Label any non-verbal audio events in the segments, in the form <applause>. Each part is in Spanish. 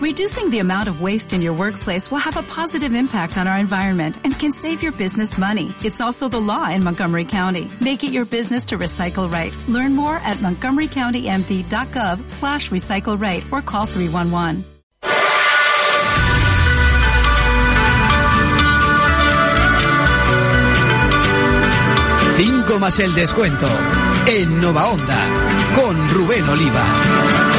Reducing the amount of waste in your workplace will have a positive impact on our environment and can save your business money. It's also the law in Montgomery County. Make it your business to recycle right. Learn more at montgomerycountymd.gov slash recycle right or call 311. Cinco más el descuento en Nova Onda con Rubén Oliva.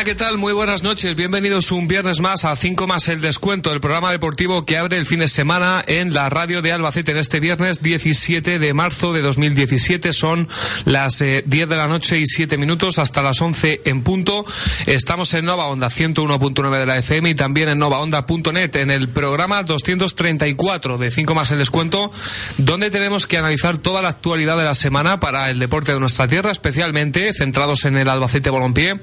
Hola, ¿qué tal? Muy buenas noches. Bienvenidos un viernes más a 5 más el descuento, el programa deportivo que abre el fin de semana en la radio de Albacete en este viernes 17 de marzo de 2017. Son las eh, 10 de la noche y 7 minutos hasta las 11 en punto. Estamos en Nova Onda 101.9 de la FM y también en novaonda.net en el programa 234 de 5 más el descuento, donde tenemos que analizar toda la actualidad de la semana para el deporte de nuestra tierra, especialmente centrados en el Albacete Balompié.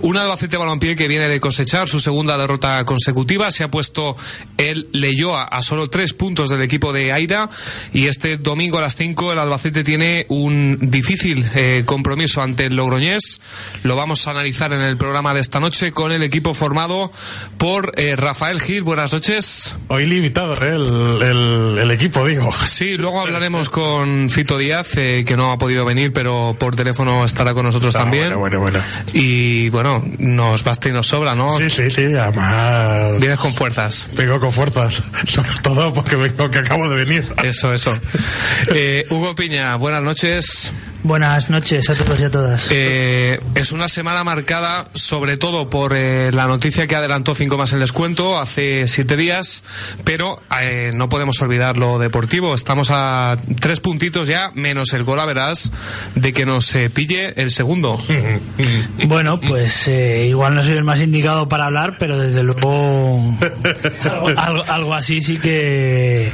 Un Albacete Balompié que viene de cosechar su segunda derrota consecutiva. Se ha puesto el Leyoa a solo tres puntos del equipo de Aira. Y este domingo a las cinco el Albacete tiene un difícil eh, compromiso ante el Logroñés. Lo vamos a analizar en el programa de esta noche con el equipo formado por eh, Rafael Gil. Buenas noches. Hoy limitado ¿eh? el, el, el, equipo, digo. Sí, luego hablaremos con Fito Díaz, eh, que no ha podido venir, pero por teléfono estará con nosotros Ah, también. Bueno, bueno, bueno. Y bueno, nos basta y nos sobra, ¿no? Sí, sí, sí, además. Vienes con fuerzas. Vengo con fuerzas, <laughs> sobre todo porque vengo que acabo de venir. Eso, eso. <laughs> Eh, Hugo Piña, buenas noches. Buenas noches a todos y a todas. Eh, es una semana marcada sobre todo por eh, la noticia que adelantó cinco más el descuento hace siete días, pero eh, no podemos olvidar lo deportivo. Estamos a tres puntitos ya, menos el gol a verás, de que nos eh, pille el segundo. <laughs> Bueno, pues eh, igual no soy el más indicado para hablar, pero desde luego <laughs> algo, algo así sí que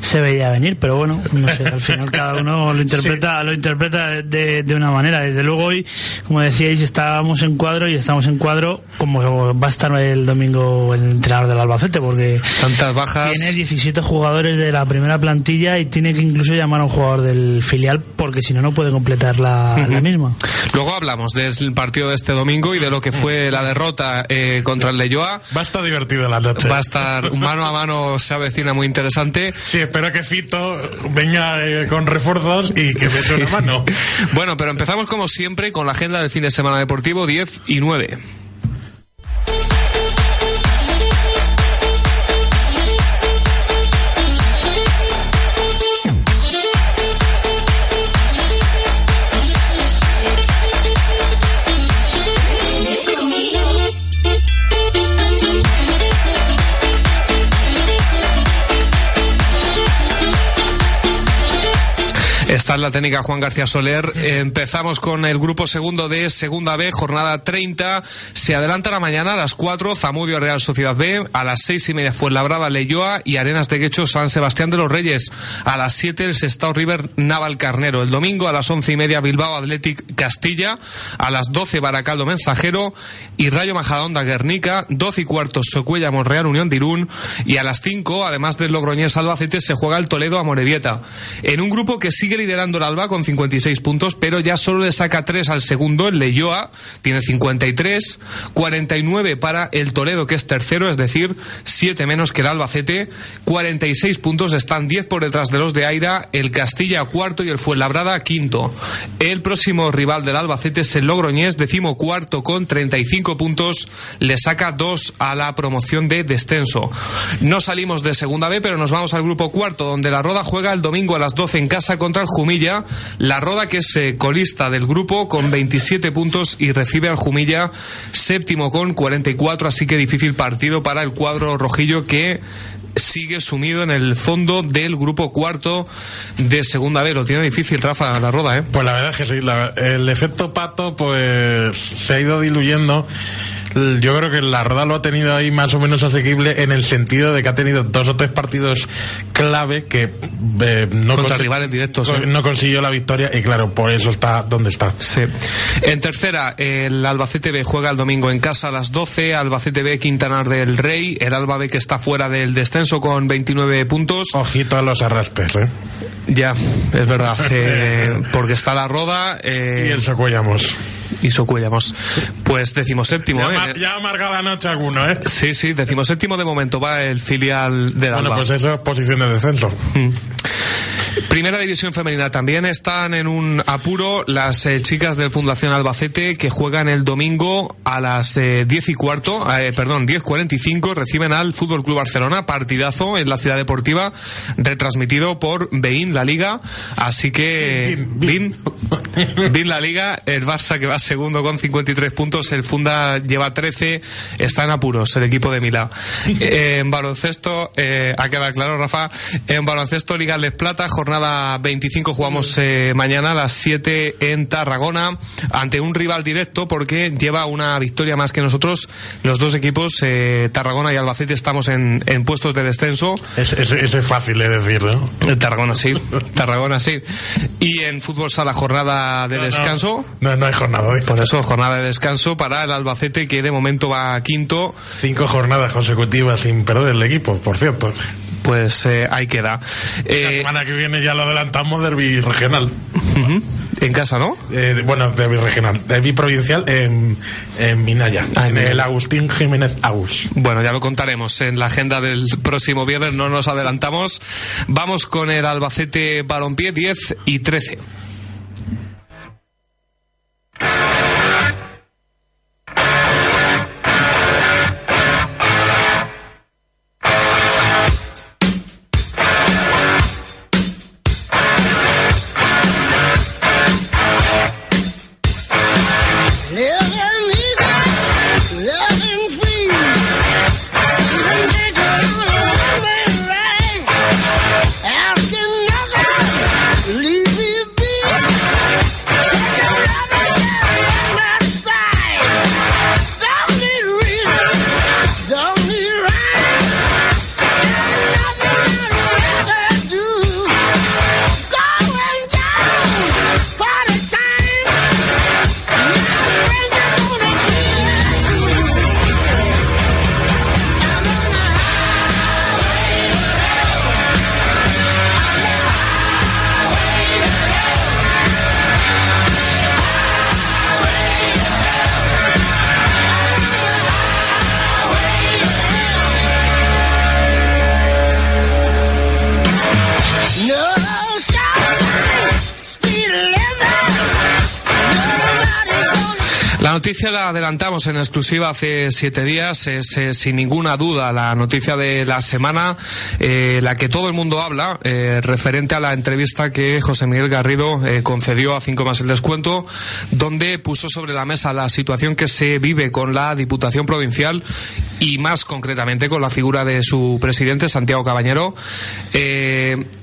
se veía venir. Pero bueno, no sé, al final cada uno lo interpreta, lo interpreta de, de una manera. Desde luego hoy, como decíais, estábamos en cuadro y estamos en cuadro como va a estar el domingo el entrenador del Albacete, porque Tantas bajas. tiene 17 jugadores de la primera plantilla y tiene que incluso llamar a un jugador del filial porque si no, no puede completar la, la misma. Luego hablamos del partido de este domingo y de lo que fue la derrota eh, contra el Leyoa. Va a estar divertido la noche. Va a estar mano a mano, se avecina muy interesante. Sí, espero que Fito venga eh, con refuerzos y que me eche una mano. Bueno, pero empezamos como siempre con la agenda del fin de semana deportivo 10 y 9. Esta es la técnica Juan García Soler. Empezamos con el grupo segundo de Segunda B, jornada 30. Se adelanta la mañana a las 4, Zamudio Real Sociedad B. A las seis y media Fuenlabrada Leyoa y Arenas de Guecho San Sebastián de los Reyes. A las 7 el Sestao River Naval Carnero. El domingo a las once y media Bilbao Athletic Castilla. A las 12 Baracaldo Mensajero y Rayo Majadahonda Guernica. 12 y cuarto Socuella Monreal Unión de Irún. Y a las 5, además del Logroñés Albacete, se juega el Toledo a Morevieta. En un grupo que sigue liderando el Alba con 56 puntos, pero ya solo le saca 3 al segundo, el Leyoa, tiene 53, 49 para el Toledo, que es tercero, es decir, 7 menos que el Albacete, 46 puntos, están 10 por detrás de los de Aira, el Castilla cuarto y el Fuenlabrada quinto. El próximo rival del Albacete es el Logroñés, decimo cuarto con 35 puntos, le saca 2 a la promoción de descenso. No salimos de segunda B, pero nos vamos al grupo cuarto, donde la Roda juega el domingo a las 12 en casa contra el La Roda, que es eh, colista del grupo, con 27 puntos y recibe al Jumilla séptimo con 44, así que difícil partido para el cuadro rojillo que sigue sumido en el fondo del grupo cuarto de segunda B. Lo tiene difícil, Rafa, la Roda, ¿eh? Pues la verdad es que sí, el efecto pato pues se ha ido diluyendo. Yo creo que la Roda lo ha tenido ahí más o menos asequible en el sentido de que ha tenido dos o tres partidos clave que eh, no, Contra consi- rivales directos, co- ¿eh? no consiguió la victoria y claro, por eso está donde está. Sí. En tercera, el Albacete B juega el domingo en casa a las 12. Albacete B, Quintanar del Rey. El Alba B que está fuera del descenso con 29 puntos. Ojito a los arrastres, ¿eh? Ya, es verdad. <laughs> eh, porque está la Roda eh, Y el Socuellamos. Y Socuellamos. Pues decimoséptimo, Ya, ¿eh? ya amarga la noche alguno, ¿eh? Sí, sí, decimoséptimo de momento va el filial del Bueno, Alba. pues eso es posición de descenso. Primera división femenina también están en un apuro las eh, chicas del Fundación Albacete que juegan el domingo a las eh, 10 y cuarto, eh, perdón, 10.45 reciben al Fútbol Club Barcelona, partidazo en la ciudad deportiva, retransmitido por Bein la Liga, así que Bein, Bein, Bein la Liga, el Barça que va segundo con 53 puntos, el Funda lleva 13, está en apuros el equipo de Milá. <laughs> Eh, en baloncesto, eh, ha quedado claro Rafa, en baloncesto Liga Les Plata, jornada 25 jugamos eh, mañana a las 7 en Tarragona ante un rival directo porque lleva una victoria más que nosotros. Los dos equipos, eh, Tarragona y Albacete, estamos en, en puestos de descenso. Ese, ese es fácil de decir, ¿no? En Tarragona sí, <laughs> Tarragona sí. Y en fútbol sala jornada de No, no. descanso. No, no hay jornada hoy. Por eso, jornada de descanso para el Albacete, que de momento va a quinto, Cinco jornadas consecutivas sin perder el equipo, por cierto. pues eh, ahí queda. la Eh, semana que viene ya lo adelantamos derbi regional. en casa, ¿no? Eh, bueno, derbi regional. Derbi provincial en, en Minaya. Ah, en en el. Agustín Jiménez Agus. Bueno, ya lo contaremos en la agenda del próximo viernes, no nos adelantamos. Vamos con el Albacete Balompié 10 y 13. Adelantamos en exclusiva hace siete días. Es sin ninguna duda la noticia de la semana, eh, la que todo el mundo habla, eh, referente a la entrevista que José Miguel Garrido eh, concedió a Cinco más el descuento, donde puso sobre la mesa la situación que se vive con la Diputación Provincial y más concretamente con la figura de su presidente, Santiago Cabañero.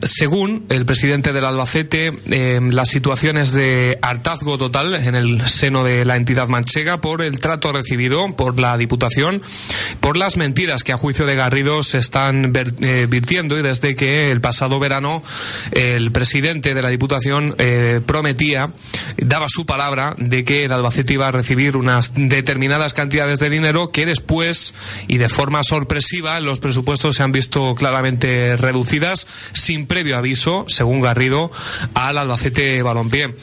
Según el presidente del Albacete, eh, la situación es de hartazgo total en el seno de la entidad manchega por el trato recibido por la Diputación, por las mentiras que a juicio de Garrido se están eh, virtiendo y desde que el pasado verano el presidente de la Diputación eh, prometía, daba su palabra de que el Albacete iba a recibir unas determinadas cantidades de dinero que después y de forma sorpresiva los presupuestos se han visto claramente reducidas sin previo aviso, según Garrido, al Albacete Balompié.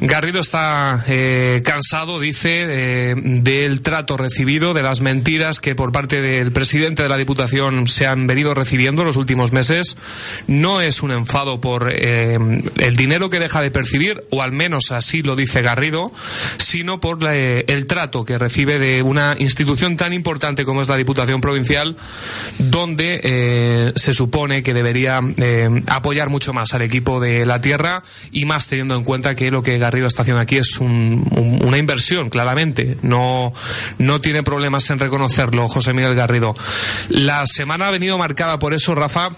Garrido está eh, cansado, dice, eh, del trato recibido, de las mentiras que por parte del presidente de la Diputación se han venido recibiendo en los últimos meses. No es un enfado por eh, el dinero que deja de percibir, o al menos así lo dice Garrido, sino por eh, el trato que recibe de una institución tan importante como es la Diputación Provincial, donde eh, se supone que debería apoyar mucho más al equipo de la tierra y más teniendo en cuenta que lo que Garrido está haciendo aquí es un- una inversión, claramente. No, no tiene problemas en reconocerlo José Miguel Garrido. La semana ha venido marcada por eso, Rafa,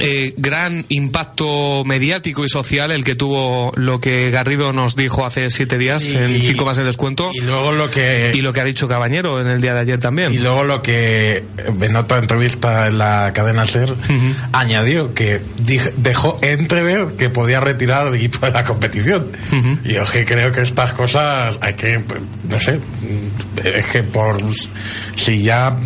eh, gran impacto mediático y social el que tuvo lo que Garrido nos dijo hace siete días Y- en cinco más de descuento Y luego lo que y lo que ha dicho Cabañero en el día de ayer también. Y luego lo que en otra entrevista en la cadena SER añadió que dejó entrever que podía retirar al equipo de la competición. Y yo que creo que estas cosas hay que, no sé, es que por si ya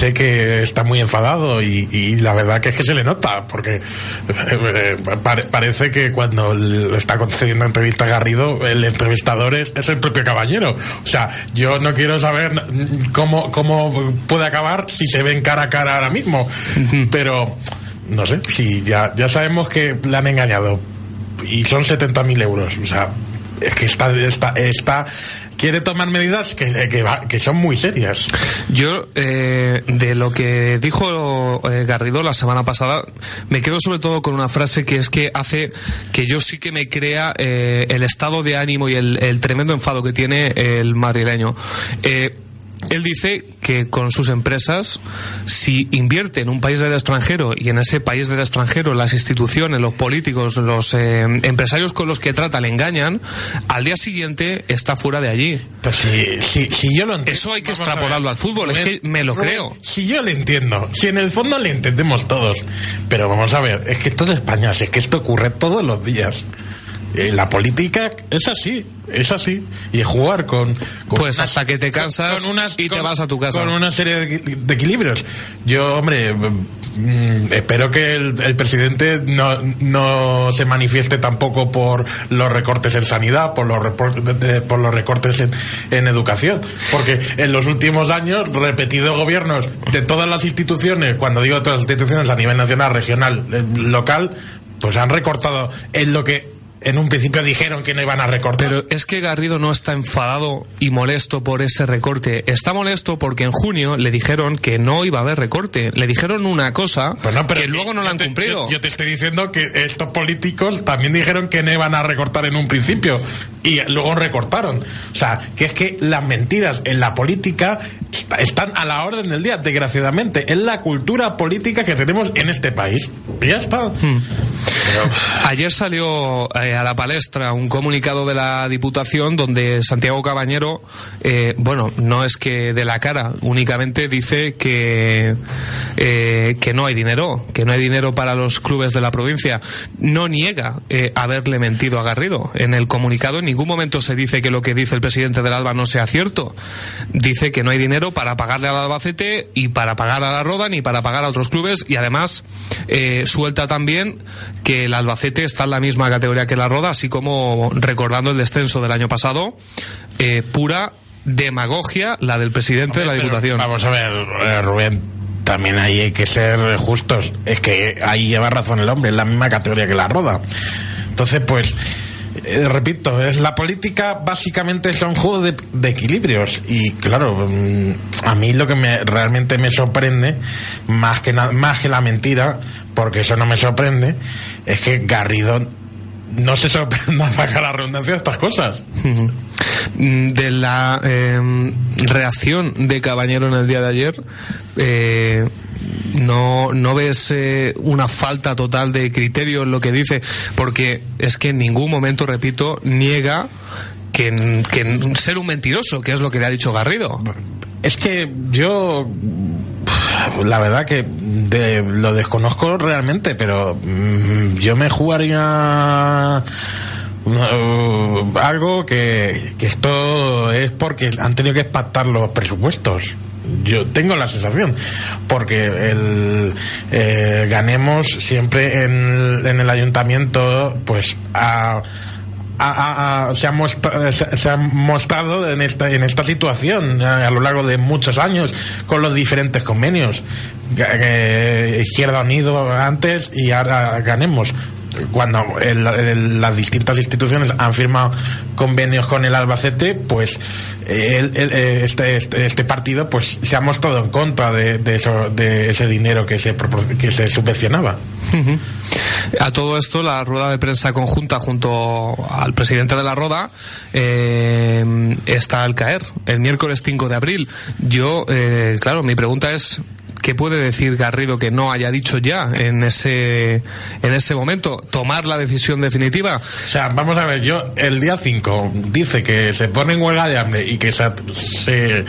sé que está muy enfadado y, y la verdad que es que se le nota porque eh, eh, pare- parece que cuando le está concediendo entrevista a Garrido el entrevistador es, es el propio caballero. O sea yo no quiero saber cómo, cómo puede acabar si se ven cara a cara ahora mismo. Pero no sé si ya, ya sabemos que le han engañado y son 70.000 euros. O sea es que está, está, está quiere tomar medidas que, va- que son muy serias Yo, eh, de lo que dijo eh, Garrido la semana pasada, me quedo sobre todo con una frase que es que hace que yo sí que me crea eh, el estado de ánimo y el, tremendo enfado que tiene el madrileño. Eh, él dice que con sus empresas, si invierte en un país del extranjero y en ese país del extranjero las instituciones, los políticos, los eh, empresarios con los que trata le engañan, al día siguiente está fuera de allí. Pues si, si, si yo lo entiendo. Eso hay que extrapolarlo al fútbol, es que me lo Rubén, creo. Si yo lo entiendo, si en el fondo le entendemos todos. Pero vamos a ver, es que esto es España, si es que esto ocurre todos los días. Eh, la política es así, es así. Y jugar con. con Pues hasta que te cansas y te vas a tu casa. Con una serie de, equi- de equilibrios. Yo, hombre. mm, espero que el, el presidente no, no se manifieste tampoco por los recortes en sanidad, por los, por los recortes en, en educación. Porque en los últimos años, repetidos gobiernos de todas las instituciones, cuando digo todas las instituciones a nivel nacional, regional, eh, local, pues han recortado en lo que en un principio dijeron que no iban a recortar. Pero es que Garrido no está enfadado y molesto por ese recorte. Está molesto porque en junio le dijeron que no iba a haber recorte. Le dijeron una cosa Pues no, pero que luego no la han te- cumplido. Yo, yo te estoy diciendo que estos políticos también dijeron que no iban a recortar en un principio y luego recortaron. O sea, que es que las mentiras en la política están a la orden del día, desgraciadamente. Es la cultura política que tenemos en este país. Y ya está. Hmm. Ayer salió eh, a la palestra un comunicado de la Diputación donde Santiago Cabañero, eh, bueno, no es que de la cara, únicamente dice que, eh, que no hay dinero, que no hay dinero para los clubes de la provincia. No niega eh, haberle mentido a Garrido. En el comunicado en ningún momento se dice que lo que dice el presidente del Alba no sea cierto. Dice que no hay dinero para pagarle al Albacete y para pagar a la Roda ni para pagar a otros clubes y además suelta también que el Albacete está en la misma categoría que la Roda, así como recordando el descenso del año pasado, eh, pura demagogia la del presidente de la Diputación. Vamos a ver, eh, Rubén. También ahí hay que ser justos. Es que ahí lleva razón el hombre, es la misma categoría que la roda. Entonces, pues, eh, repito, es la política básicamente es un juego de, equilibrios. Y claro, mm, a mí lo que me, realmente me sorprende, más que, más que la mentira, porque eso no me sorprende, es que Garrido no se sorprenda <laughs> para la redundancia de estas cosas. Mm, de la eh, reacción de Cabañero en el día de ayer, eh, no, no ves eh, una falta total de criterio en lo que dice, porque es que en ningún momento, repito, niega que, que ser un mentiroso, que es lo que le ha dicho Garrido. Es que yo, la verdad que de- lo desconozco realmente, pero mm, yo me jugaría uh, algo que, que esto es porque han tenido que pactar los presupuestos. Yo tengo la sensación, porque el eh, ganemos siempre en, en el ayuntamiento, pues a se, ha mostra- se- se ha mostrado en esta, en esta situación a, lo largo de muchos años con los diferentes convenios. Eh, Izquierda Unido antes y ahora ganemos. Cuando el- las distintas instituciones han firmado convenios con el Albacete, pues el- este, este, este partido pues se ha mostrado en contra de, eso, de ese dinero que se, que se subvencionaba. A todo esto, la rueda de prensa conjunta junto al presidente de la Roda eh, está al caer el miércoles 5 de abril. Yo, eh, claro, mi pregunta es ¿qué puede decir Garrido que no haya dicho ya en ese, en ese momento? ¿Tomar la decisión definitiva? O sea, vamos a ver, yo el día 5 dice que se pone en huelga de hambre y que se, se, eh,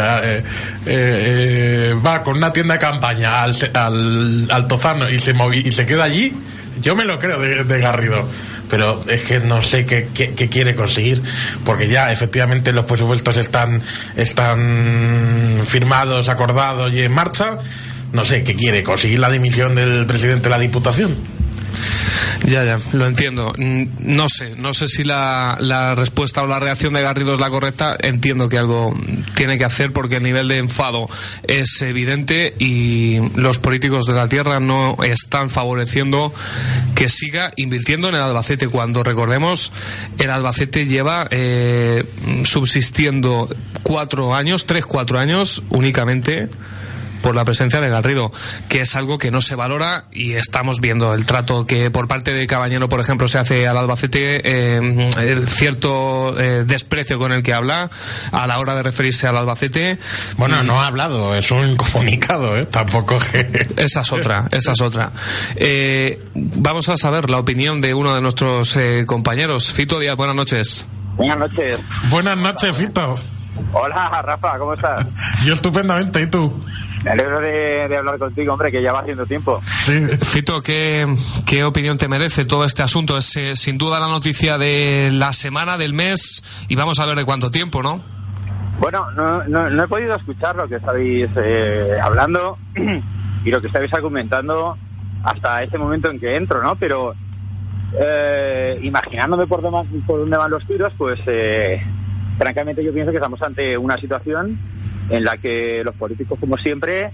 eh, eh, va con una tienda de campaña al, al, al Tozano y se, movi- y se queda allí, yo me lo creo de, de Garrido. Pero es que no sé qué, qué- quiere conseguir, porque ya efectivamente los presupuestos están, están firmados, acordados y en marcha. No sé qué quiere, conseguir la dimisión del presidente de la Diputación. Ya, ya, lo entiendo. No sé, no sé si la, la respuesta o la reacción de Garrido es la correcta. Entiendo que algo tiene que hacer porque el nivel de enfado es evidente y los políticos de la tierra no están favoreciendo que siga invirtiendo en el Albacete cuando recordemos el Albacete lleva eh, subsistiendo cuatro años, tres, cuatro años únicamente por la presencia de Garrido, que es algo que no se valora y estamos viendo el trato que por parte de Cabañero, por ejemplo, se hace al Albacete, eh, el cierto eh, desprecio con el que habla a la hora de referirse al Albacete. Bueno, no ha hablado, es un <laughs> comunicado, ¿eh? Tampoco que... Esa es otra, esa es otra. Eh, vamos a saber la opinión de uno de nuestros eh, compañeros. Fito Díaz, buenas noches. Buenas noches. Buenas noches, Fito. Hola, Rafa, ¿cómo estás? <laughs> Yo estupendamente, ¿y tú? Me alegro de, de hablar contigo, hombre, que ya va haciendo tiempo. Sí. Fito, ¿qué, qué opinión te merece todo este asunto? Es eh, sin duda la noticia de la semana, del mes, y vamos a ver de cuánto tiempo, ¿no? Bueno, no, no, no he podido escuchar lo que estáis eh, hablando <clears throat> y lo que estáis argumentando hasta este momento en que entro, ¿no? Pero eh, imaginándome por, dema- por dónde van los tiros, pues eh, francamente yo pienso que estamos ante una situación en la que los políticos, como siempre,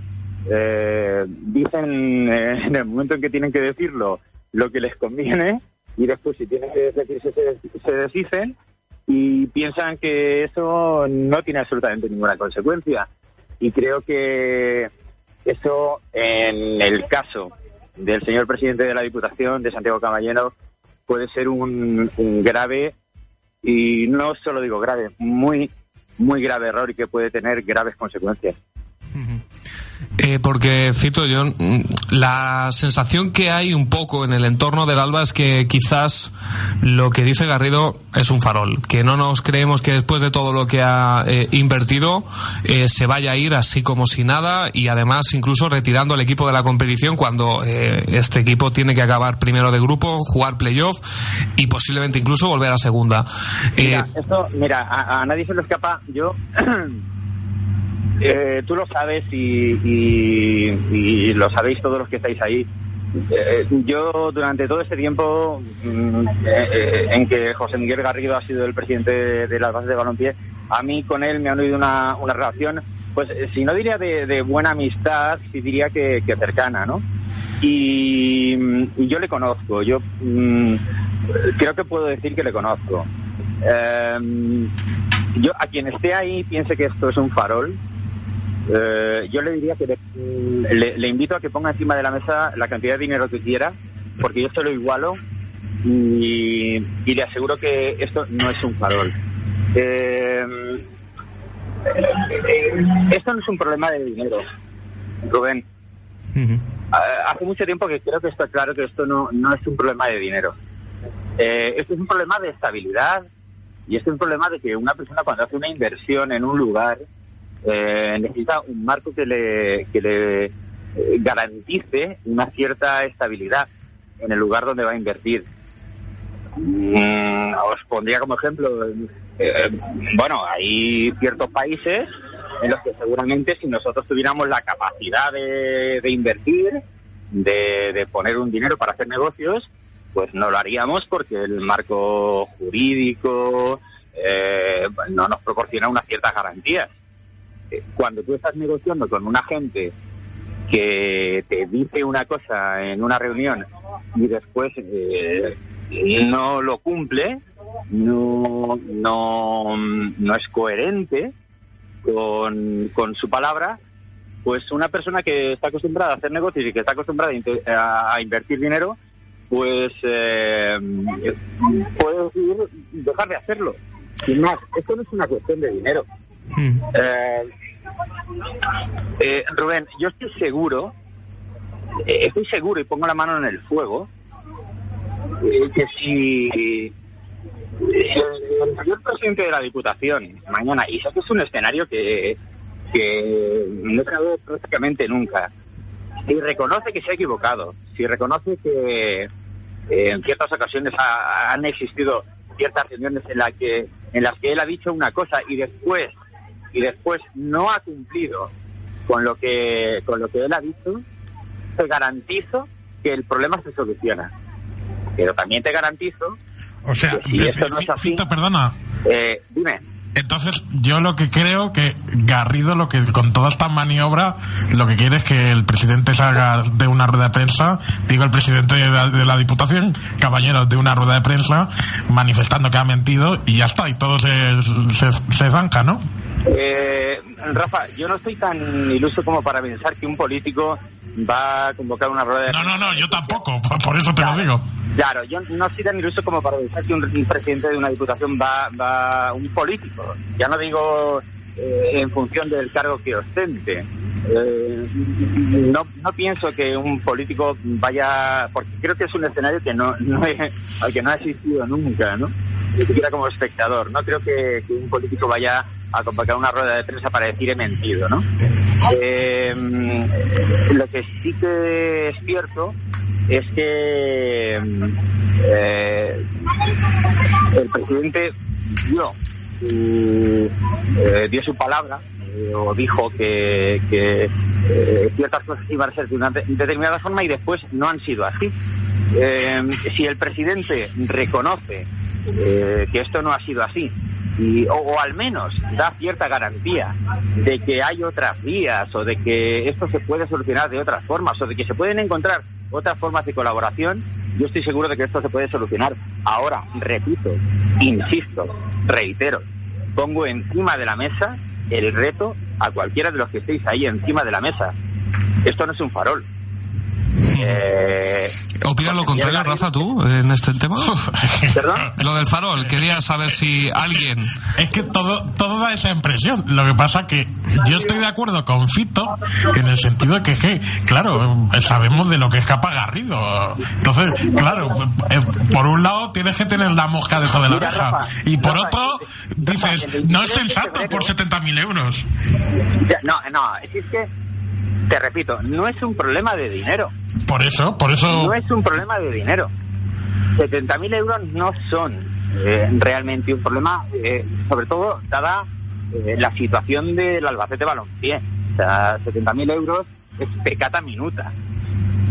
eh, dicen eh, en el momento en que tienen que decirlo lo que les conviene y después si tienen que decirse se, se desdicen y piensan que eso no tiene absolutamente ninguna consecuencia. Y creo que eso, en el caso del señor presidente de la Diputación, de Santiago Caballero, puede ser un, un grave, y no solo digo grave, muy, muy grave error y que puede tener graves consecuencias. Eh, porque, Fito, yo mm, la sensación que hay un poco en el entorno del Alba es que quizás lo que dice Garrido es un farol, que no nos creemos que después de todo lo que ha eh, invertido eh, se vaya a ir así como si nada y además incluso retirando el equipo de la competición cuando eh, este equipo tiene que acabar primero de grupo, jugar playoff y posiblemente incluso volver a segunda. Eh, Mira, esto, mira, a, a nadie se le escapa. Yo, <clears throat> eh, tú lo sabes y, lo sabéis todos los que estáis ahí. Eh, yo durante todo este tiempo mm, eh, en que José Miguel Garrido ha sido el presidente de, las bases de balompié, a mí con él me han oído una, relación, pues eh, si no diría de, buena amistad, sí diría que, cercana, ¿no? Y, mm, y yo le conozco, yo mm, creo que puedo decir que le conozco. Yo a quien esté ahí piense que esto es un farol. Eh, yo le diría que le, le- le invito a que ponga encima de la mesa la cantidad de dinero que quiera, porque yo se lo igualo y, y le aseguro que esto no es un farol. Eh, eh, esto no es un problema de dinero, Rubén. Hace mucho tiempo que creo que está claro que esto no, no es un problema de dinero. Eh, esto es un problema de estabilidad y esto es un problema de que una persona cuando hace una inversión en un lugar eh, necesita un marco que le, que le eh, garantice una cierta estabilidad en el lugar donde va a invertir. Mm, os pondría como ejemplo, eh, bueno, hay ciertos países en los que seguramente si nosotros tuviéramos la capacidad de, de invertir, de, de poner un dinero para hacer negocios, pues no lo haríamos porque el marco jurídico eh, no nos proporciona unas ciertas garantías. Eh, Cuando tú estás negociando con un agente que te dice una cosa en una reunión y después eh, no lo cumple, no, no, no es coherente con, con su palabra, pues una persona que está acostumbrada a hacer negocios y que está acostumbrada a, invertir dinero, pues eh, puede dejar de hacerlo. Sin más, esto no es una cuestión de dinero. Mm. Eh, Eh, Rubén, yo estoy seguro, eh, estoy seguro y pongo la mano en el fuego, eh, que si el señor presidente de la Diputación mañana, y que es un escenario que, que no se dado prácticamente nunca, si reconoce que se ha equivocado, si reconoce que en ciertas ocasiones ha- han existido ciertas reuniones en, la que, en las que él ha dicho una cosa y después y después no ha cumplido con lo que con lo que él ha dicho, te garantizo que el problema se soluciona. Pero también te garantizo, O sea, Que si esto no es así- Fito, perdona. eh, dime, Entonces, yo lo que creo que Garrido, lo que con toda esta maniobra, lo que quiere es que el presidente salga de una rueda de prensa, digo el presidente de la, de la Diputación, caballeros, de una rueda de prensa, manifestando que ha mentido y ya está, y todo se, se, se zanca, ¿no? Eh, Rafa, yo no estoy tan iluso como para pensar que un político va a convocar una rueda de No, no, no, yo tampoco, por, eso te lo digo. Claro, yo no soy tan iluso como para pensar que un, presidente de una diputación va, va un político. Ya no digo eh, en función del cargo que ostente. Eh, no, no pienso que un político vaya, porque creo que es un escenario que no, no he- al que no ha asistido nunca, ¿no? Ni siquiera como espectador. No creo que, que un político vaya a convocar una rueda de prensa para decir he mentido, ¿no? Eh, lo que sí que es cierto es que eh, el presidente dio eh, dio su palabra eh, o dijo que, que, eh, ciertas cosas iban a ser de una de- determinada forma y después no han sido así. Eh, si el presidente reconoce eh, que esto no ha sido así y, o, o al menos da cierta garantía de que hay otras vías o de que esto se puede solucionar de otras formas o de que se pueden encontrar otras formas de colaboración, yo estoy seguro de que esto se puede solucionar. Ahora, repito, insisto, reitero, pongo encima de la mesa el reto a cualquiera de los que estéis ahí encima de la mesa. Esto no es un farol. Eh, ¿Opinas lo contrario, Rafa, tú, en este tema? <laughs> ¿Perdón? Lo del farol, quería saber si alguien... Es que todo, todo da esa impresión. Lo que pasa que yo estoy de acuerdo con Fito en el sentido de que, que, claro, eh, sabemos de lo que es capaz Garrido. Entonces, claro, eh, por un lado tienes que tener la mosca debajo de la oreja. Y por Rafa, otro, el- Rafa, dices, el no es 23 de sensato febrero- por 70.000 euros. No, no, es que, te repito, no es un problema de dinero. Por eso, por eso... No es un problema de dinero. 70.000 euros no son eh, realmente un problema, eh, sobre todo dada eh, la situación del Albacete Balompié. O sea, 70.000 euros es pecata minuta.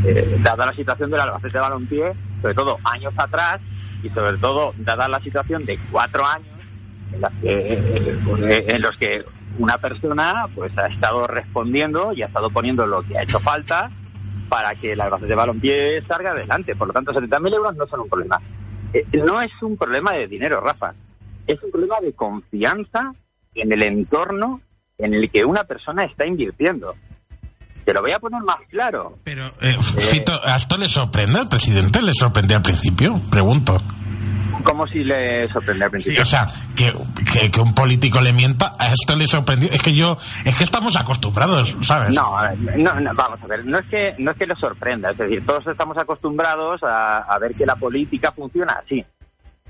Eh, dada la situación del Albacete Balompié, sobre todo años atrás, y sobre todo dada la situación de cuatro años en, las que, en los que una persona pues ha estado respondiendo y ha estado poniendo lo que ha hecho falta para que el Albacete Balompié salga adelante. Por lo tanto, 70.000 euros no son un problema. Eh, no es un problema de dinero, Rafa. Es un problema de confianza en el entorno en el que una persona está invirtiendo. Te lo voy a poner más claro. Pero, eh, Fito, ¿a esto le sorprende al presidente? ¿Le sorprendió al principio? Pregunto. Como si le sorprende al Sí, principio. o sea, que, que, que un político le mienta, a esto le sorprendió. Es que yo, es que estamos acostumbrados, ¿sabes? No, no, no, vamos a ver, no es que no es que le sorprenda, es decir, todos estamos acostumbrados a, a ver que la política funciona así.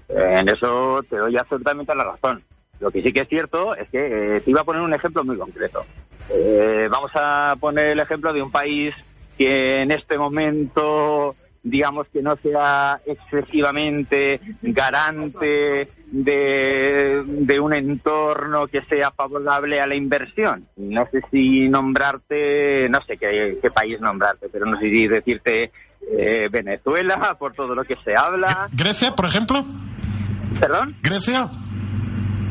Eh, en eso te doy absolutamente la razón. Lo que sí que es cierto es que eh, te iba a poner un ejemplo muy concreto. Eh, vamos a poner el ejemplo de un país que en este momento digamos que no sea excesivamente garante de, de un entorno que sea favorable a la inversión. No sé si nombrarte, no sé qué, qué país nombrarte, pero no sé si decirte eh, Venezuela por todo lo que se habla. Grecia, por ejemplo. ¿Perdón? Grecia.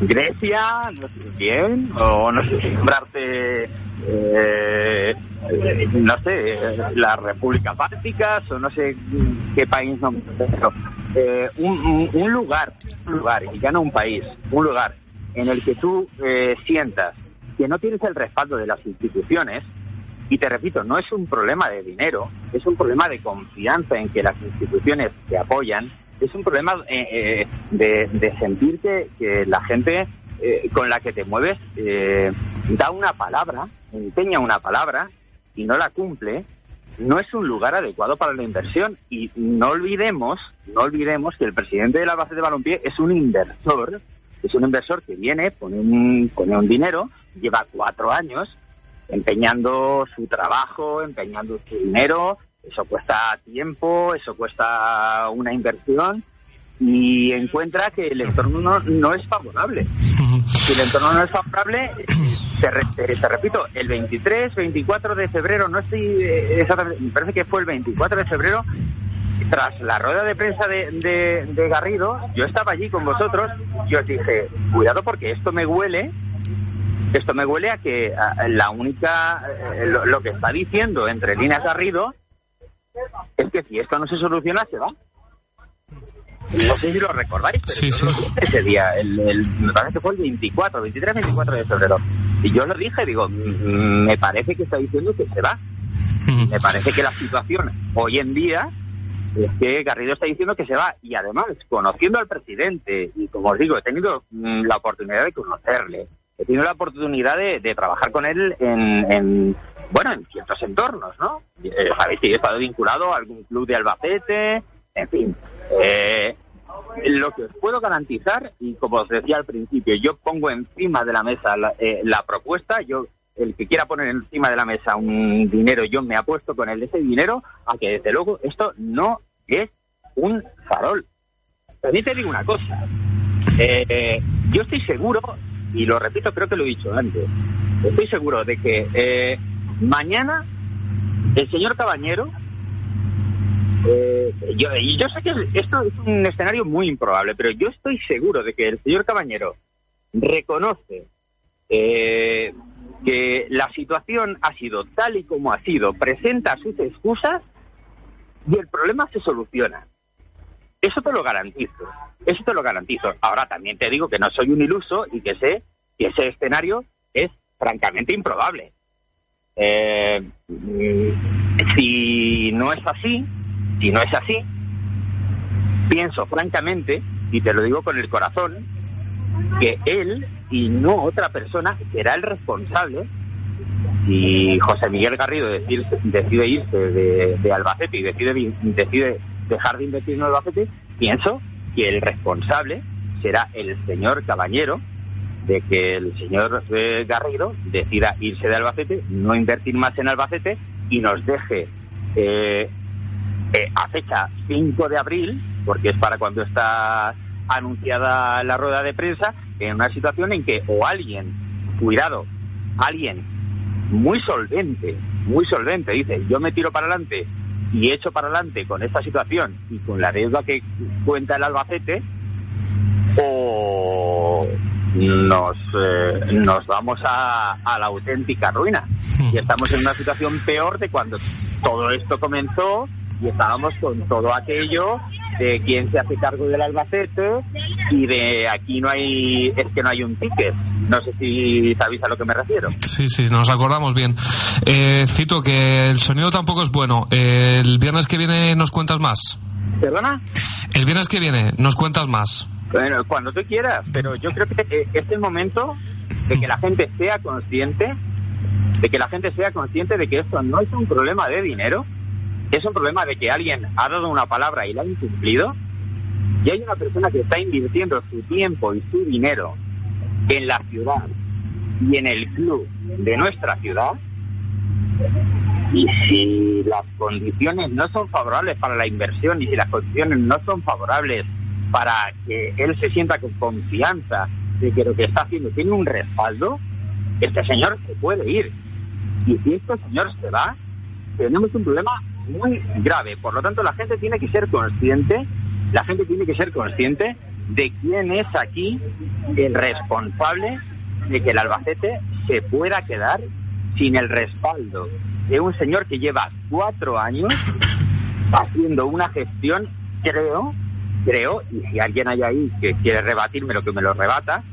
Grecia, no sé bien, o no sé si nombrarte, eh, no sé, eh, la República Báltica, o no sé qué país pero, eh, un, un- lugar, lugar, y ya no un país, un lugar en el que tú eh, sientas que no tienes el respaldo de las instituciones, y te repito, no es un problema de dinero, es un problema de confianza en que las instituciones te apoyan, es un problema eh, de, de sentir que, que la gente eh, con la que te mueves eh, da una palabra, empeña una palabra y no la cumple, no es un lugar adecuado para la inversión. Y no olvidemos, no olvidemos que el presidente de la base de Balompié es un inversor, es un inversor que viene, pone un, pone un dinero, lleva cuatro años empeñando su trabajo, empeñando su dinero, eso cuesta tiempo, eso cuesta una inversión y encuentra que el entorno no, no es favorable. Si el entorno no es favorable, te, re- te- te repito, el 23, 24 de febrero, no estoy eh, exactamente, me parece que fue el 24 de febrero, tras la rueda de prensa de, de- de Garrido, yo estaba allí con vosotros y os dije, cuidado porque esto me huele, esto me huele a que a- la única, eh, lo, lo que está diciendo entre líneas Garrido es que si esto no se soluciona, se va. No sé si lo recordáis, pero Sí, sí. ese día, el, el- me parece que fue el 24, 23, 24 de febrero. Y yo lo dije, digo, "Mm, me parece que está diciendo que se va. Me parece que la situación hoy en día es que Garrido está diciendo que se va. Y además, conociendo al presidente, y como os digo, he tenido mm, la oportunidad de conocerle, he tenido la oportunidad de, de trabajar con él en, en, bueno, en ciertos entornos, ¿no? Eh, Sabéis que he estado vinculado a algún club de Albacete, en fin. Eh, lo que os puedo garantizar, y como os decía al principio, yo pongo encima de la mesa la, eh, la propuesta, yo el que quiera poner encima de la mesa un dinero, yo me apuesto con el de ese dinero a que desde luego esto no es un farol. También te digo una cosa, eh, yo estoy seguro, y lo repito, creo que lo he dicho antes, estoy seguro de que eh, mañana el señor Cabañero eh, yo, yo sé que esto es un escenario muy improbable, pero yo estoy seguro de que el señor Cabañero reconoce eh, que la situación ha sido tal y como ha sido, presenta sus excusas y el problema se soluciona. Eso te lo garantizo, eso te lo garantizo. Ahora también te digo que no soy un iluso y que sé que ese escenario es francamente improbable. Eh, mm, si no es así, si no es así, pienso francamente, y te lo digo con el corazón, que él y no otra persona será el responsable si José Miguel Garrido decide, irse de, Albacete y decide dejar de invertir en Albacete, pienso que el responsable será el señor Cabañero de que el señor eh, Garrido decida irse de Albacete, no invertir más en Albacete y nos deje eh, eh, a fecha 5 de abril, porque es para cuando está anunciada la rueda de prensa, en una situación en que o alguien, cuidado, alguien muy solvente, muy solvente, dice, yo me tiro para adelante y echo para adelante con esta situación y con la deuda que cuenta el Albacete, o nos, eh, nos vamos a, a la auténtica ruina. Y estamos en una situación peor de cuando todo esto comenzó y estábamos con todo aquello de quién se hace cargo del Albacete y de aquí no hay, es que no hay un ticket. No sé si sabéis a lo que me refiero. Sí, sí, nos acordamos bien. Eh, cito que el sonido tampoco es bueno. Eh, el viernes que viene nos cuentas más. ¿Perdona? El viernes que viene nos cuentas más. Bueno, cuando tú quieras, pero yo creo que eh, es el momento de que la gente sea consciente, de que la gente sea consciente de que esto no es un problema de dinero, es un problema de que alguien ha dado una palabra y la ha incumplido, y hay una persona que está invirtiendo su tiempo y su dinero en la ciudad y en el club de nuestra ciudad, y si las condiciones no son favorables para la inversión y si las condiciones no son favorables para que él se sienta con confianza de que lo que está haciendo tiene un respaldo, este señor se puede ir. Y si este señor se va, tenemos un problema muy grave. Por lo tanto, la gente tiene que ser consciente, la gente tiene que ser consciente de quién es aquí el responsable de que el Albacete se pueda quedar sin el respaldo de un señor que lleva cuatro años haciendo una gestión, creo, creo, y si alguien hay ahí que quiere rebatirme lo que me lo rebata,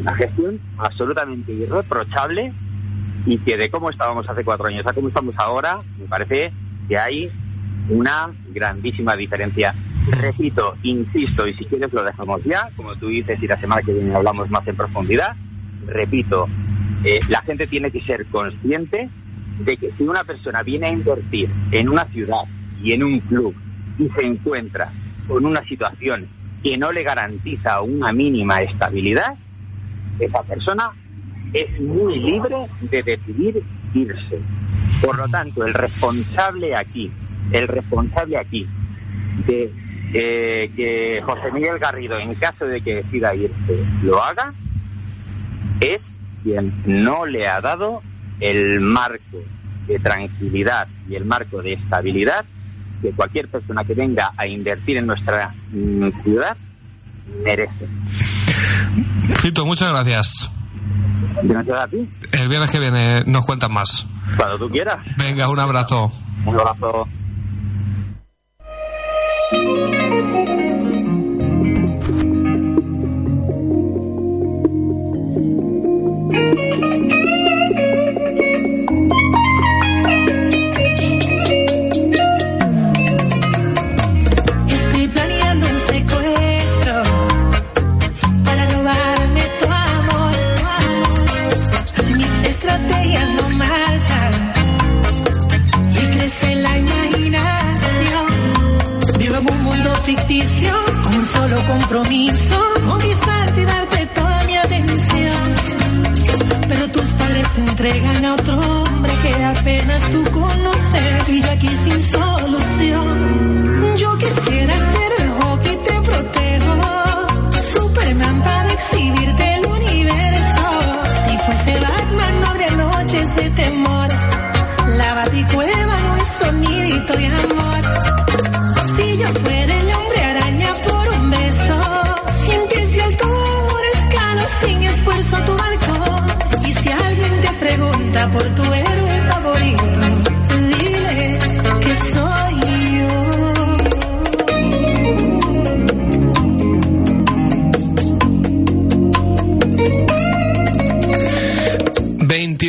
una gestión absolutamente irreprochable y que de cómo estábamos hace cuatro años a cómo estamos ahora, me parece que hay una grandísima diferencia. Repito, insisto, y si quieres lo dejamos ya, como tú dices, y la semana que viene hablamos más en profundidad. Repito, eh, la gente tiene que ser consciente de que si una persona viene a invertir en una ciudad y en un club y se encuentra con una situación que no le garantiza una mínima estabilidad, esa persona es muy libre de decidir irse. Por lo tanto, el responsable aquí, el responsable aquí de eh, que José Miguel Garrido, en caso de que decida irse, lo haga, es quien no le ha dado el marco de tranquilidad y el marco de estabilidad que cualquier persona que venga a invertir en nuestra mm, ciudad merece. Fito, muchas gracias. Gracias a ti. El viernes que viene nos cuentan más. Cuando tú quieras. Venga, un abrazo. Un abrazo.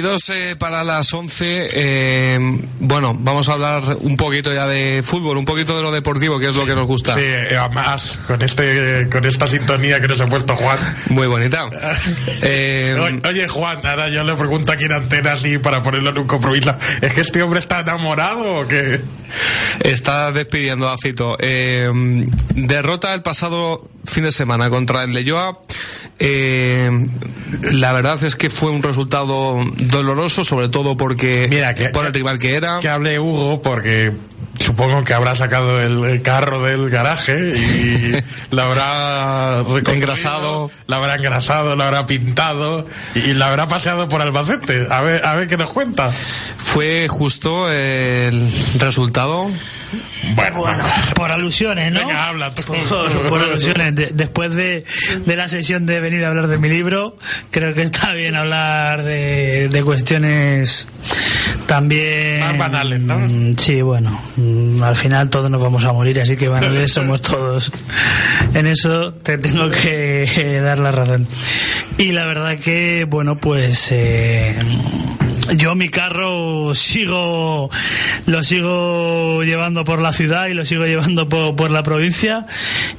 22 eh, para las 11. eh, bueno, vamos a hablar un poquito ya de fútbol, un poquito de lo deportivo, que es lo que nos gusta. Sí, eh, además, con, este, con esta sintonía que nos ha puesto Juan. Muy bonita. <laughs> Eh, Oye, Juan, ahora yo le pregunto aquí en antena así para ponerlo en un compromiso. ¿Es que este hombre está enamorado o qué? Está despidiendo a Fito. Eh, derrota el pasado fin de semana contra el Leyoa. Eh, la verdad es que fue un resultado doloroso, sobre todo porque Mira, que- por el rival que era. Que hable Hugo porque supongo que habrá sacado el, el carro del garaje y <laughs> lo habrá Engrasado. lo habrá engrasado, lo habrá pintado y, y lo habrá paseado por Albacete. A ver, a ver qué nos cuenta. Fue justo el resultado. Bueno, Bueno, por alusiones, ¿no? Venga, habla tú. Por, por alusiones. De- después de, de la sesión de venir a hablar de mi libro, creo que está bien hablar de, de cuestiones también... Más banales, ¿no? Mm, Sí, bueno, mm, al final todos nos vamos a morir, así que banales <laughs> somos todos. En eso te tengo que eh, <laughs> dar la razón. Y la verdad que, bueno, pues... eh, yo mi carro sigo lo sigo llevando por la ciudad y lo sigo llevando por, por la provincia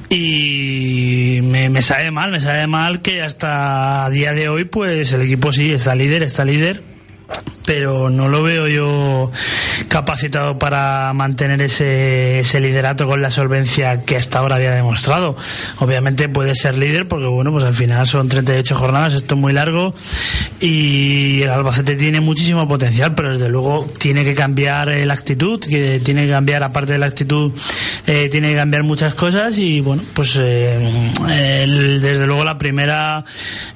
y me, me sabe mal, me sabe mal que hasta a día de hoy pues el equipo sí está líder, está líder pero no lo veo yo capacitado para mantener ese, ese liderato con la solvencia que hasta ahora había demostrado. Obviamente puede ser líder porque bueno, pues al final son 38 jornadas, esto es muy largo y el Albacete tiene muchísimo potencial, pero desde luego tiene que cambiar eh, la actitud, que tiene que cambiar aparte de la actitud, eh, tiene que cambiar muchas cosas y bueno, pues eh, desde luego la primera,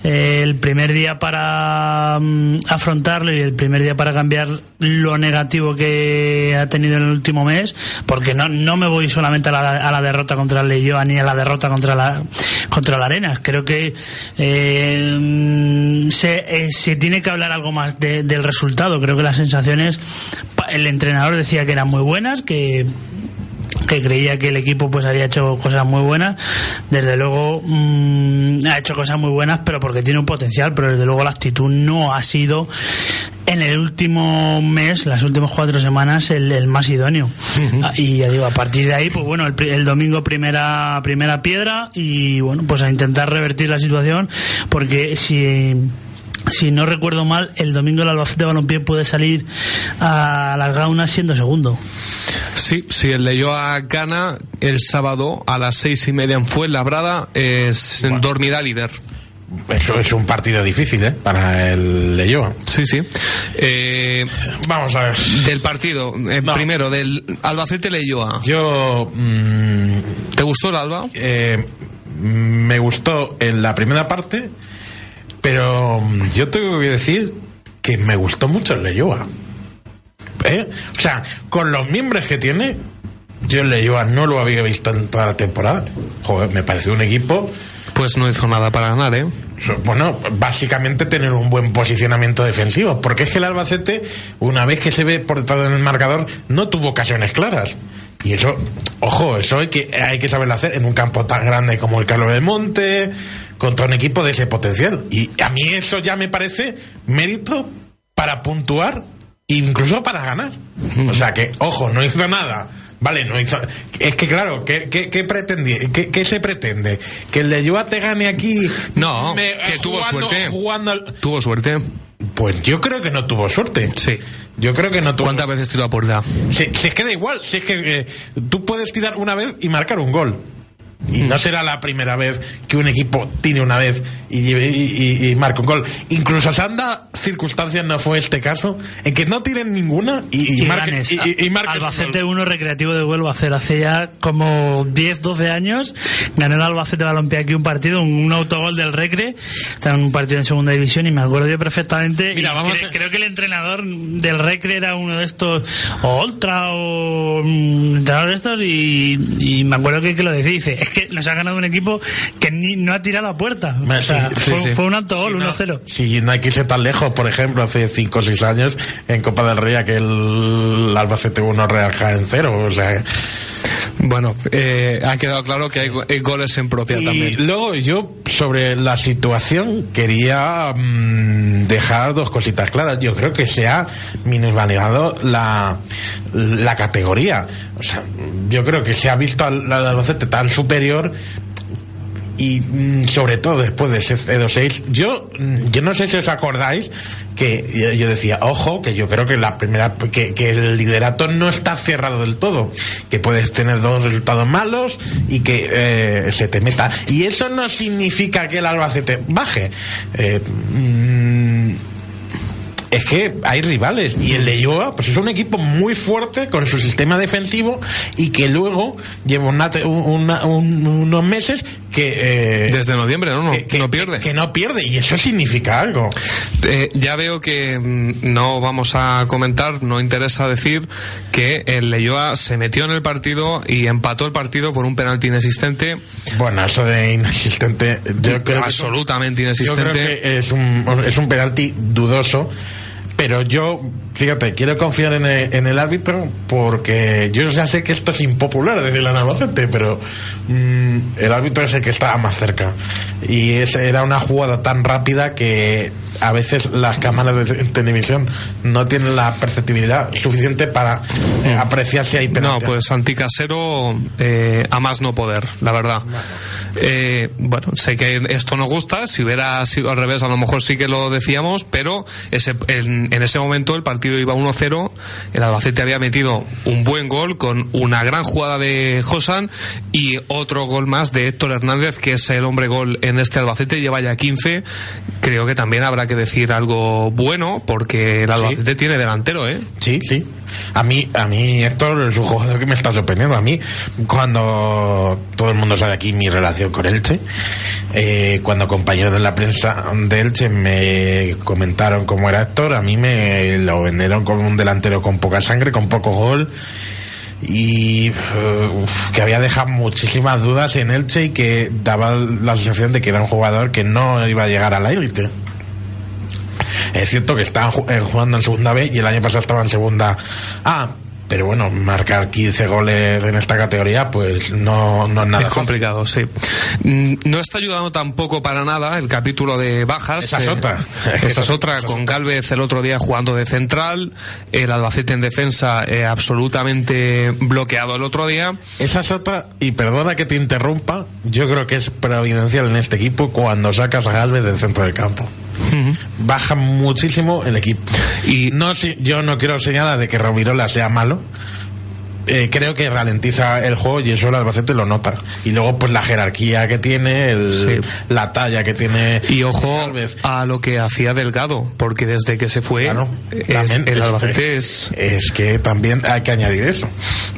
eh, el primer día para mm, afrontarlo y el primer día para cambiar lo negativo que ha tenido en el último mes, porque no, no me voy solamente a la, a la derrota contra el Leyoa ni a la derrota contra la contra la Arenas. Creo que eh, se, eh, se tiene que hablar algo más de- del resultado. Creo que las sensaciones, el entrenador decía que eran muy buenas, que que creía que el equipo pues había hecho cosas muy buenas desde luego mm, ha hecho cosas muy buenas pero porque tiene un potencial pero desde luego la actitud no ha sido en el último mes las últimas cuatro semanas el, el más idóneo Ah, y ya digo a partir de ahí pues bueno el, el domingo primera primera piedra y bueno pues a intentar revertir la situación porque si si no recuerdo mal, el domingo el Albacete Balompié puede salir a las gaunas siendo segundo. Sí, si el Leyoa gana el sábado a las seis y media en Fuenlabrada, es, dormirá líder. Eso es un partido difícil, ¿eh? Para el Leyoa. Sí, sí. Eh, Vamos a ver. del partido, eh, No. primero, del Albacete Leyoa. Yo mm, ¿Te gustó el Alba? eh, me gustó en la primera parte, pero mm, yo tengo que decir que me gustó mucho el Leyoa. ¿Eh? O sea, con los miembros que tiene, yo el Leyoa no lo había visto en toda la temporada. Joder, me pareció un equipo Pues no hizo nada para ganar, ¿eh? Bueno, básicamente tener un buen posicionamiento defensivo, porque es que el Albacete, una vez que se ve por detrás del marcador, no tuvo ocasiones claras. Y eso, ojo, eso hay que, hay que saberlo hacer en un campo tan grande como el Carlos del Monte, contra un equipo de ese potencial. Y a mí eso ya me parece mérito para puntuar, incluso para ganar. O sea que, ojo, no hizo nada. Vale, no hizo. Es que claro, ¿qué, qué, qué pretendí- qué- qué se pretende? ¿Que el de Yoa te gane aquí? No, me- que tuvo jugando- suerte. jugando al- Tuvo suerte. Pues yo creo que no tuvo suerte. Sí. Yo creo que no tuvo. ¿Cuántas veces tiró a puerta? Si, si es que da igual, si es que eh, tú puedes tirar una vez y marcar un gol. Y no será la primera vez que un equipo tire una vez y, y, y- y marque un gol. Incluso Sanda, circunstancias no fue este caso, en que no tiren ninguna y, y, Y marque- ganes. y- Albacete gol. 1, Recreativo de Huelva 0. Hace ya como 10, 12 años ganó el Albacete Balompié aquí un partido, un, un autogol del Recre, en un partido en segunda división y me acuerdo yo perfectamente. Mira, y vamos cre- a- Creo que el entrenador del Recre era uno de estos, o Ultra, o mm, entrenador de estos, y, y me acuerdo que, que lo decía, dice, es que nos ha ganado un equipo que ni, no ha tirado a puerta. O Sí, sea, sí, fue, sí. fue un autogol, no, 1-0. Sí, no hay que irse tan lejos. Por ejemplo, hace 5 o 6 años en Copa del Rey aquel Albacete 1 Real Jaén 0. O sea, Bueno, eh, ha quedado claro que hay, hay goles en propia y también. luego yo sobre la situación quería mm, dejar dos cositas claras. Yo creo que se ha minusvalorado la, la categoría. O sea, yo creo que se ha visto al Albacete tan superior y mm, sobre todo después de ese C2-6, yo, mm, yo no sé si os acordáis que yo, decía, ojo, que yo creo que la primera, que, que el liderato no está cerrado del todo, que puedes tener dos resultados malos y que eh, se te meta. Y eso no significa que el Albacete baje. Eh, mm, es que hay rivales y el Leyoa pues es un equipo muy fuerte con su sistema defensivo y que luego lleva una una- un- unos meses que, eh, Desde noviembre, ¿no? No, que, que- no pierde. que no pierde y eso significa algo Eh, ya veo que mm, no vamos a comentar, no interesa decir que el Leyoa se metió en el partido y empató el partido por un penalti inexistente, bueno eso de inexistente yo creo que absolutamente yo inexistente. creo que es un, es un penalti dudoso pero yo fíjate quiero confiar en el, árbitro porque yo ya sé que esto es impopular decirle al Albacete pero mm, el árbitro es el que estaba más cerca. Y esa era una jugada tan rápida que a veces las cámaras de televisión no tienen la perceptibilidad suficiente para eh, apreciar si hay No, penalti. pues anticasero eh, a más no poder, la verdad. Eh, bueno, sé que esto no gusta, si hubiera sido al revés a lo mejor sí que lo decíamos, pero ese, en, en ese momento el partido iba 1-0, el Albacete había metido un buen gol con una gran jugada de Josan y otro gol más de Héctor Hernández, que es el hombre gol en este Albacete, lleva ya 15, creo que también habrá que decir algo bueno, porque el Albacete tiene delantero, ¿eh? Sí, sí. A mí, a mí Héctor es un jugador que me está sorprendiendo. A mí, cuando todo el mundo sabe aquí mi relación con Elche, eh, cuando compañeros de la prensa de Elche me comentaron cómo era Héctor, a mí me lo vendieron como un delantero con poca sangre, con poco gol y que había dejado muchísimas dudas en Elche y que daba la sensación de que era un jugador que no iba a llegar a la élite. Es cierto que estaban eh, jugando en segunda B y el año pasado estaba en segunda A. Pero bueno, marcar 15 goles en esta categoría, pues no, no es nada es fácil. complicado, sí. Mm, No está ayudando tampoco para nada el capítulo de bajas. Esa es eh, otra. Esa es otra, con Galvez el otro día jugando de central, el Albacete en defensa eh, absolutamente bloqueado el otro día. Esa es otra, y perdona que te interrumpa, yo creo que es providencial en este equipo cuando sacas a Galvez del centro del campo. Baja muchísimo el equipo. Y no, si- yo no quiero señalar de que Rovirola sea malo. Eh, creo que ralentiza el juego y eso el Albacete lo nota. Y luego, pues la jerarquía que tiene, el- Sí. la talla que tiene. Y ojo a lo que hacía Delgado, porque desde que se fue, es- el es- Albacete es... Es que también hay que añadir eso.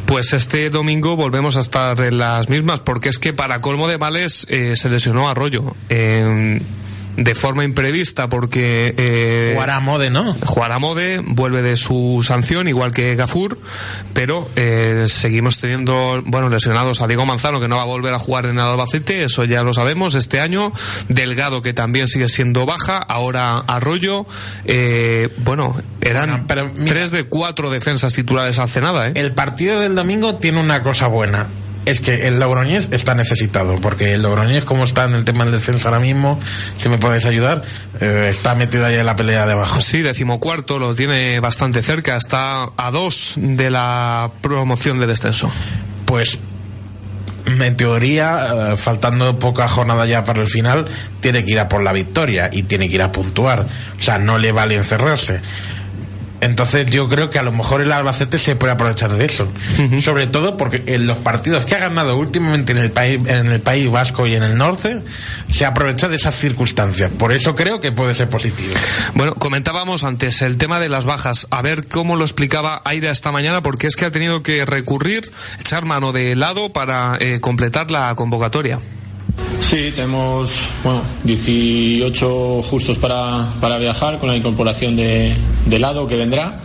Pues este domingo volvemos a estar en las mismas, porque es que para colmo de males eh, se lesionó Arroyo. eh, de forma imprevista, porque... Eh, Jugará Mode, ¿no? Jugará Mode, vuelve de su sanción, igual que Gafur, pero eh, seguimos teniendo, bueno, lesionados a Diego Manzano, que no va a volver a jugar en el Albacete, eso ya lo sabemos este año. Delgado, que también sigue siendo baja, ahora Arroyo. eh, bueno, eran tres de cuatro defensas titulares hace nada, ¿eh? El partido del domingo tiene una cosa buena. Es que el Logroñés está necesitado, porque el Logroñés, como está en el tema del descenso ahora mismo, si me podéis ayudar, eh, está metido ahí en la pelea de abajo. Sí, decimocuarto, lo tiene bastante cerca, está a dos de la promoción de descenso. Pues, en teoría, eh, faltando poca jornada ya para el final, tiene que ir a por la victoria y tiene que ir a puntuar. O sea, no le vale encerrarse. Entonces yo creo que a lo mejor el Albacete se puede aprovechar de eso. Sobre todo porque en los partidos que ha ganado últimamente en el país, en el país vasco y en el norte, se aprovecha de esas circunstancias. Por eso creo que puede ser positivo. Bueno, comentábamos antes el tema de las bajas, a ver cómo lo explicaba Aida esta mañana, porque es que ha tenido que recurrir, echar mano de lado para eh, completar la convocatoria. Sí, tenemos bueno, 18 justos para, para viajar con la incorporación de, de lado que vendrá.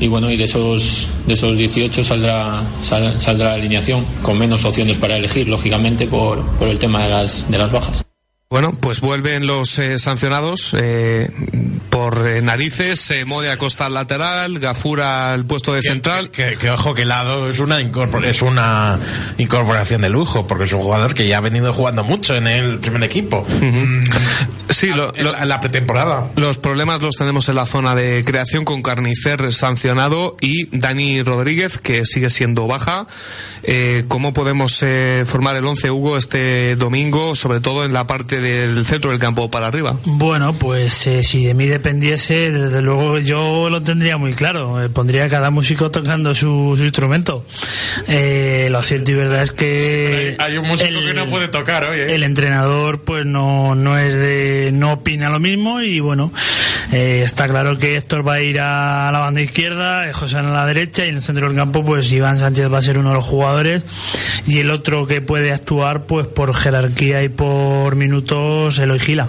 Y bueno, y de esos, de esos 18 saldrá, sal- saldrá la alineación con menos opciones para elegir, lógicamente, por, por el tema de las, de las bajas. Bueno, pues vuelven los eh, sancionados eh, por eh, narices, eh, Mode Acosta al lateral, Gafura al puesto de central. Que, que, ojo que Lado es una es una incorporación de lujo, porque es un jugador que ya ha venido jugando mucho en el primer equipo. Sí, lo- en la- en la pretemporada. Los problemas los tenemos en la zona de creación con Carnicer sancionado y Dani Rodríguez que sigue siendo baja. Eh, ¿Cómo podemos eh, formar el 11 Hugo este domingo, sobre todo en la parte del centro del campo para arriba? Bueno, pues eh, si de mí dependiese, desde luego yo lo tendría muy claro. Eh, pondría a cada músico tocando su, su instrumento. Eh, lo cierto y verdad es que Hay un músico que no puede tocar hoy, ¿eh? el entrenador pues no, no es de no opina lo mismo y bueno eh, está claro que Héctor va a ir a la banda izquierda eh, José a la derecha y en el centro del campo pues Iván Sánchez va a ser uno de los jugadores y el otro que puede actuar pues por jerarquía y por minutos Eloy Gila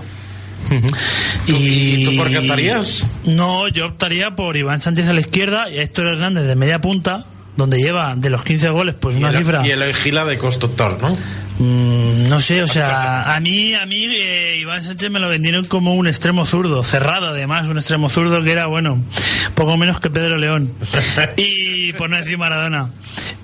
y tú por qué optarías? No, yo optaría por Iván Sánchez a la izquierda y Héctor Hernández de media punta, donde lleva de los 15 goles pues una y el, cifra. y el Gila de constructor, ¿no? Mm, no sé, o <laughs> sea, a mí, a mí eh, Iván Sánchez me lo vendieron como un extremo zurdo, cerrado además, un extremo zurdo que era, bueno, poco menos que Pedro León. <laughs> Y por no decir Maradona.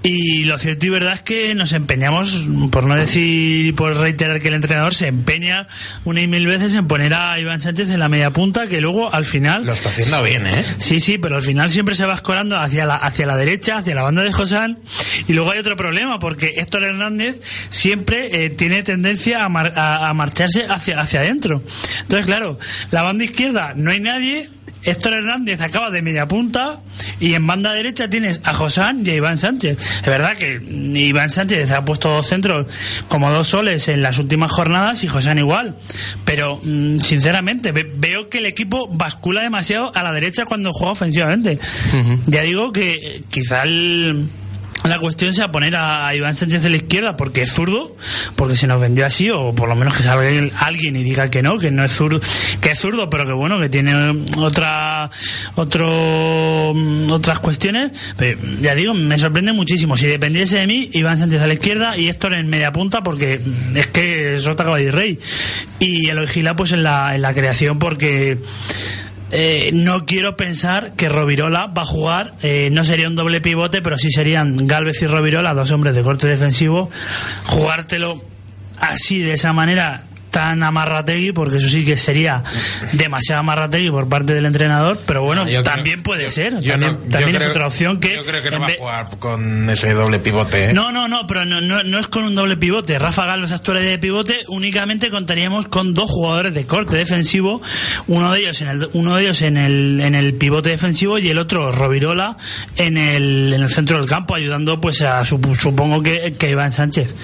Y lo cierto y verdad es que nos empeñamos, por no decir y por reiterar que el entrenador se empeña una y mil veces en poner a Iván Sánchez en la media punta, que luego al final... Lo está haciendo bien, ¿eh? Sí, sí, pero al final siempre se va escorando hacia la, hacia la derecha, hacia la banda de Josán. Y luego hay otro problema, porque Héctor Hernández siempre eh, tiene tendencia a, mar- a, a marcharse hacia, hacia adentro. Entonces, claro, la banda izquierda no hay nadie. Héctor Hernández acaba de media punta y en banda derecha tienes a Josán y a Iván Sánchez. Es verdad que Iván Sánchez ha puesto dos centros como dos soles en las últimas jornadas y Josán igual. Pero mm, sinceramente ve- veo que el equipo bascula demasiado a la derecha cuando juega ofensivamente. Ya digo que eh, quizá el- la cuestión sea poner a Iván Sánchez de la izquierda porque es zurdo, porque se nos vendió así, o por lo menos que salga alguien y diga que no, que no es zurdo, que es zurdo, pero que bueno, que tiene otra, otro, otras cuestiones. Pero, ya digo, me sorprende muchísimo. Si dependiese de mí, Iván Sánchez a la izquierda y Héctor en media punta, porque es que es Sota Caballo Rey. Y el Gila pues en la, en la creación, porque eh, no quiero pensar que Rovirola va a jugar, eh, no sería un doble pivote, pero sí serían Galvez y Rovirola, dos hombres de corte defensivo. Jugártelo así, de esa manera tan amarrategui, porque eso sí que sería demasiado amarrategui por parte del entrenador, pero bueno, creo- también puede ser. Yo también no- también es creo- otra opción que. Yo creo que no va a jugar con ese doble pivote. ¿eh? no, no, no, pero no, no, no es con un doble pivote. Rafa Galvez actuaría de pivote, únicamente contaríamos con dos jugadores de corte defensivo, uno de ellos en el, uno de ellos en el, en el pivote defensivo y el otro, Rovirola, en el, en el centro del campo, ayudando pues a sup- supongo que, que Iván Sánchez.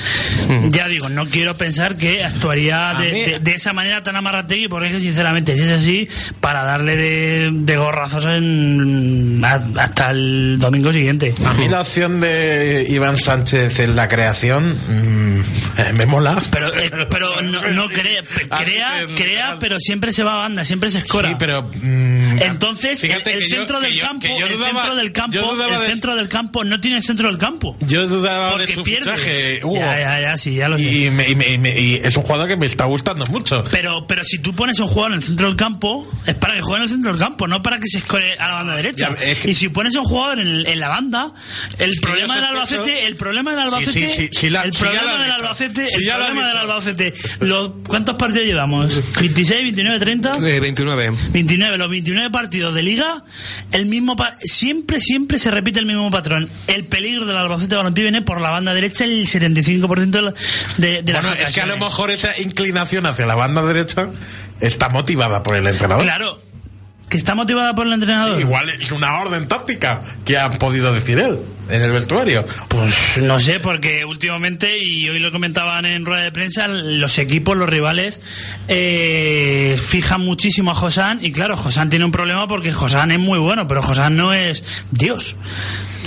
Ya digo, no quiero pensar que actuaría de, de- de esa manera tan amarrategui, porque es que sinceramente, si es así, para darle de, de gorrazos en, hasta el domingo siguiente. A mí la opción de Iván Sánchez en la creación mm, <laughs> me mola. Pero, eh, pero no, <laughs> no crea, crea, crea, pero siempre se va a banda, siempre se escora. Sí, pero. mm, Entonces, el, yo- centro del yo- campo, el centro del campo, el centro del campo no tiene centro del campo. Yo dudaba Porque de su pierdes. fichaje. Hugo. Ya, ya, ya, sí, ya lo y, me- y me- y me- y es un jugador que me está gustando mucho. Pero, pero si tú pones un jugador en el centro del campo, es para que juegue en el centro del campo, no para que se escore a la banda derecha. Ya, es que- Y si pones un jugador en, en la banda, el problema del Albacete, el problema del Albacete, sí, sí, sí, la- el problema del. Albacete, el problema del. Albacete, los, ¿cuántos partidos llevamos? 26, 29, 30. Eh, 29. 29, los 29 partidos de liga, el mismo pa- siempre, siempre se repite el mismo patrón. El peligro del Albacete Balompié viene por la banda derecha el 75% de, la- de, de las Bueno, es que a lo mejor esa inclinación hacia la banda derecha está motivada por el entrenador. Claro, que está motivada por el entrenador. Igual es una orden táctica que ha podido decir él en el vestuario. Pues no sé, porque últimamente, y hoy lo comentaban en rueda de prensa, los equipos, los rivales, eh, fijan muchísimo a Josán. Y claro, Josán tiene un problema porque Josán es muy bueno, pero Josán no es Dios.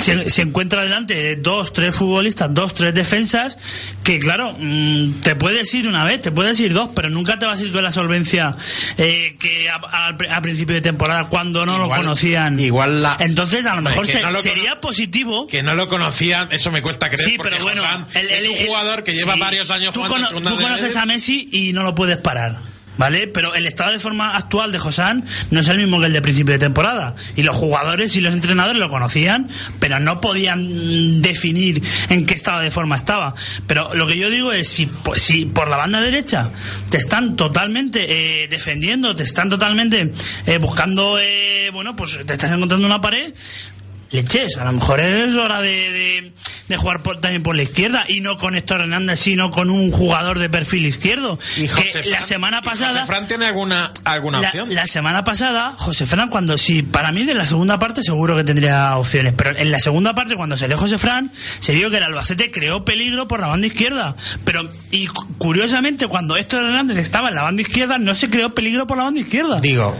Se, se encuentra delante de dos, tres futbolistas, dos, tres defensas, que claro, mm, te puedes ir una vez, te puedes ir dos, pero nunca te vas a ir con la solvencia eh, que a, a- a principio de temporada, cuando no lo conocían. igual la- Entonces, a lo mejor se- no lo sería positivo Que no lo conocían, eso me cuesta creer. Sí, porque pero bueno, el- es un jugador que lleva varios años tú, jugando cono- tú conoces a Messi y no lo puedes parar. ¿Vale? Pero el estado de forma actual de Josán no es el mismo que el de principio de temporada. Y los jugadores y los entrenadores lo conocían, pero no podían definir en qué estado de forma estaba. Pero lo que yo digo es, si, pues, si por la banda derecha te están totalmente eh, defendiendo, te están totalmente eh, buscando, eh, bueno, pues te estás encontrando una pared, leches, a lo mejor es hora de, de- de jugar por- también por la izquierda y no con Héctor Hernández, sino con un jugador de perfil izquierdo. Y José que la Fran- semana pasada... José Fran tiene alguna, alguna La, opción. la semana pasada, José Fran, cuando sí, para mí de la segunda parte seguro que tendría opciones, pero en la segunda parte, cuando salió José Fran, se vio que el Albacete creó peligro por la banda izquierda. Pero, y cu- curiosamente, cuando Héctor Hernández estaba en la banda izquierda, no se creó peligro por la banda izquierda. Digo,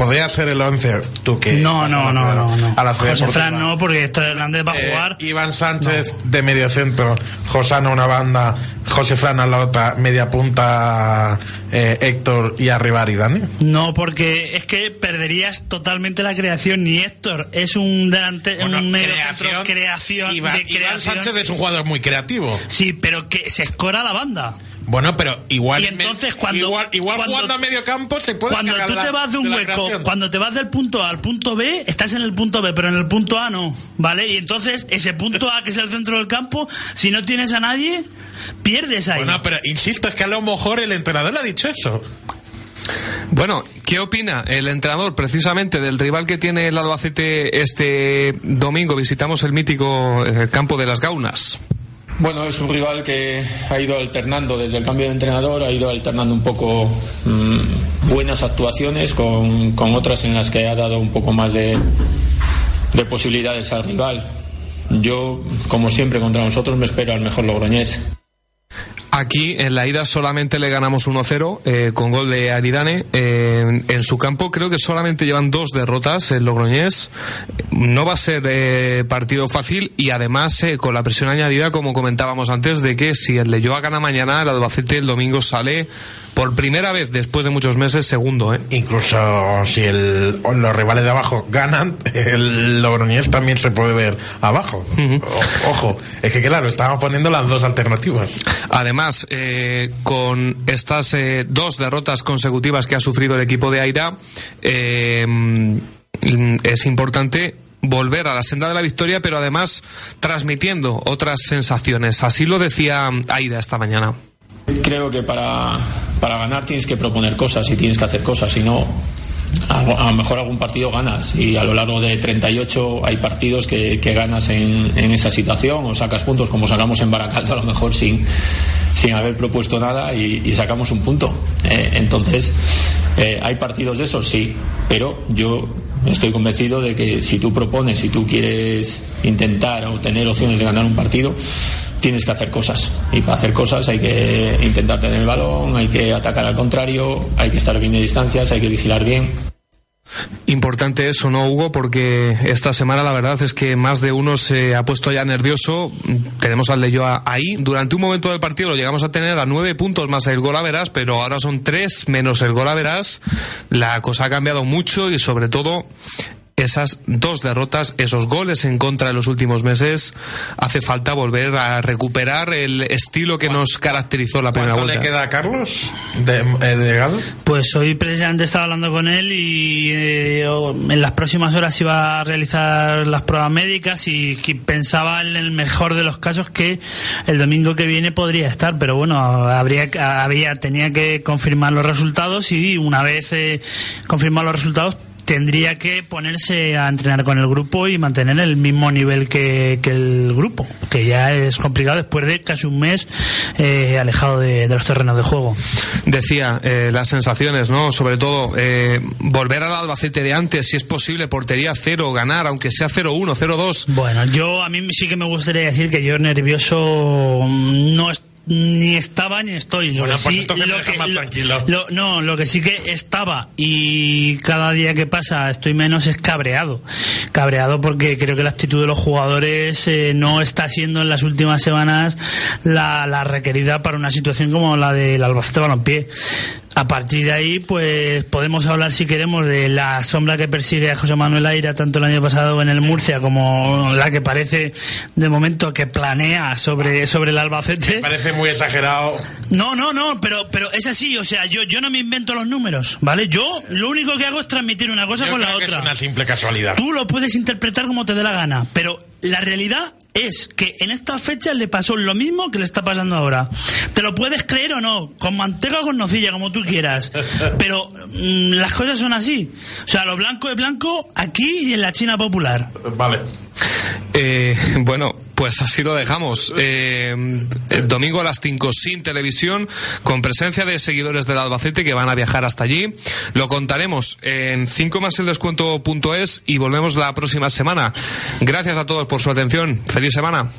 podría ser el 11 tú que. No, no, la no, no, no. A la ciudad José. Fran no, porque Héctor Hernández va a Eh, jugar. Iván Sánchez de medio centro, Josano una banda, José Fran a la otra, media punta eh, Héctor y arriba Aridane. No, porque es que perderías totalmente la creación. Ni Héctor es un delante, Bueno, un medio centro creación Iván, de Iván creación. Sánchez es un jugador muy creativo. Sí, pero que se escora la banda. Bueno, pero igual Y entonces cuando igual, igual cuando- jugando a medio campo se puede Cuando tú la- te vas de un hueco, cuando te vas del punto A al punto B, estás en el punto B, pero en el punto A no, ¿vale? Y entonces ese punto A, que es el centro del campo, si no tienes a nadie, pierdes ahí. Bueno, pero insisto, es que a lo mejor el entrenador le ha dicho eso. Bueno, ¿qué opina el entrenador precisamente del rival que tiene el Albacete este domingo? Visitamos el mítico eh, campo de las Gaunas. Bueno, es un rival que ha ido alternando desde el cambio de entrenador, ha ido alternando un poco mm, buenas actuaciones con, con otras en las que ha dado un poco más de, de posibilidades al rival. Yo, como siempre, contra nosotros me espero al mejor logroñés. Aquí en la ida solamente le ganamos 1-0 eh, con gol de Aridane. Eh, en su campo creo que solamente llevan dos derrotas el Logroñés. No va a ser eh, partido fácil y además eh, con la presión añadida, como comentábamos antes, de que si el Leyoa gana mañana, el Albacete el domingo sale por primera vez después de muchos meses segundo. ¿eh? Incluso si el, los rivales de abajo ganan, <laughs> el Logroñés también se puede ver abajo. O- ojo, es que claro, estábamos poniendo las dos alternativas. Además, eh, con estas eh, dos derrotas consecutivas que ha sufrido el equipo de Aira, eh, es importante volver a la senda de la victoria, pero además transmitiendo otras sensaciones. Así lo decía Aida esta mañana. Creo que para, para ganar tienes que proponer cosas y tienes que hacer cosas, si no, a, lo mejor algún partido ganas y a lo largo de 38 hay partidos que, que ganas en, en esa situación o sacas puntos como sacamos en Baracaldo a lo mejor sin, sin haber propuesto nada y, y sacamos un punto. Eh, entonces, eh, ¿hay partidos de esos? Sí, pero yo estoy convencido de que si tú propones, si tú quieres intentar o tener opciones de ganar un partido, tienes que hacer cosas. Y para hacer cosas hay que intentar tener el balón, hay que atacar al contrario, hay que estar bien de distancias, hay que vigilar bien. Importante eso, ¿no, Hugo? Porque esta semana la verdad es que más de uno se ha puesto ya nervioso. Tenemos al Leyoa ahí. Durante un momento del partido lo llegamos a tener a nueve puntos más el gol verás, pero ahora son tres menos el gol verás. La cosa ha cambiado mucho y sobre todo esas dos derrotas, esos goles en contra de los últimos meses, hace falta volver a recuperar el estilo que nos caracterizó la primera ¿Cuánto vuelta. le queda a Carlos de, eh, de? Pues hoy precisamente estaba hablando con él y eh, en las próximas horas iba a realizar las pruebas médicas y pensaba en el mejor de los casos que el domingo que viene podría estar, pero bueno, habría había tenía que confirmar los resultados y una vez eh, confirmado los resultados tendría que ponerse a entrenar con el grupo y mantener el mismo nivel que, que el grupo, que ya es complicado después de casi un mes eh, alejado de, de los terrenos de juego. Decía, eh, las sensaciones, ¿no? Sobre todo, eh, volver al Albacete de antes, si es posible, portería cero, ganar, aunque sea 0-1, 0-2. Bueno, yo a mí sí que me gustaría decir que yo nervioso no estoy ni estaba ni estoy. Lo Bueno, que pues sí- entonces me lo deja que- más lo- tranquilo. lo- no, lo que sí que estaba y cada día que pasa estoy menos es cabreado. Cabreado porque creo que la actitud de los jugadores eh, no está siendo en las últimas semanas la, la requerida para una situación como la del Albacete Balompié. A partir de ahí, pues podemos hablar si queremos de la sombra que persigue a José Manuel Aira tanto el año pasado en el Murcia como la que parece de momento que planea sobre, sobre el Albacete. Parece muy exagerado. No, no, no, pero, pero es así, o sea, yo, yo no me invento los números, ¿vale? Yo lo único que hago es transmitir una cosa Yo con la que otra. es una simple casualidad. Tú lo puedes interpretar como te dé la gana, pero la realidad es que en esta fecha le pasó lo mismo que le está pasando ahora. Te lo puedes creer o no, con manteca o con nocilla, como tú quieras. <laughs> Pero mm, las cosas son así. O sea, lo blanco es blanco aquí y en la China popular. Vale. Eh, bueno, pues así lo dejamos. Eh, el domingo a las 5 sin televisión, con presencia de seguidores del Albacete que van a viajar hasta allí. Lo contaremos en 5 más el descuento.es y volvemos la próxima semana. Gracias a todos por su atención. Feliz semana.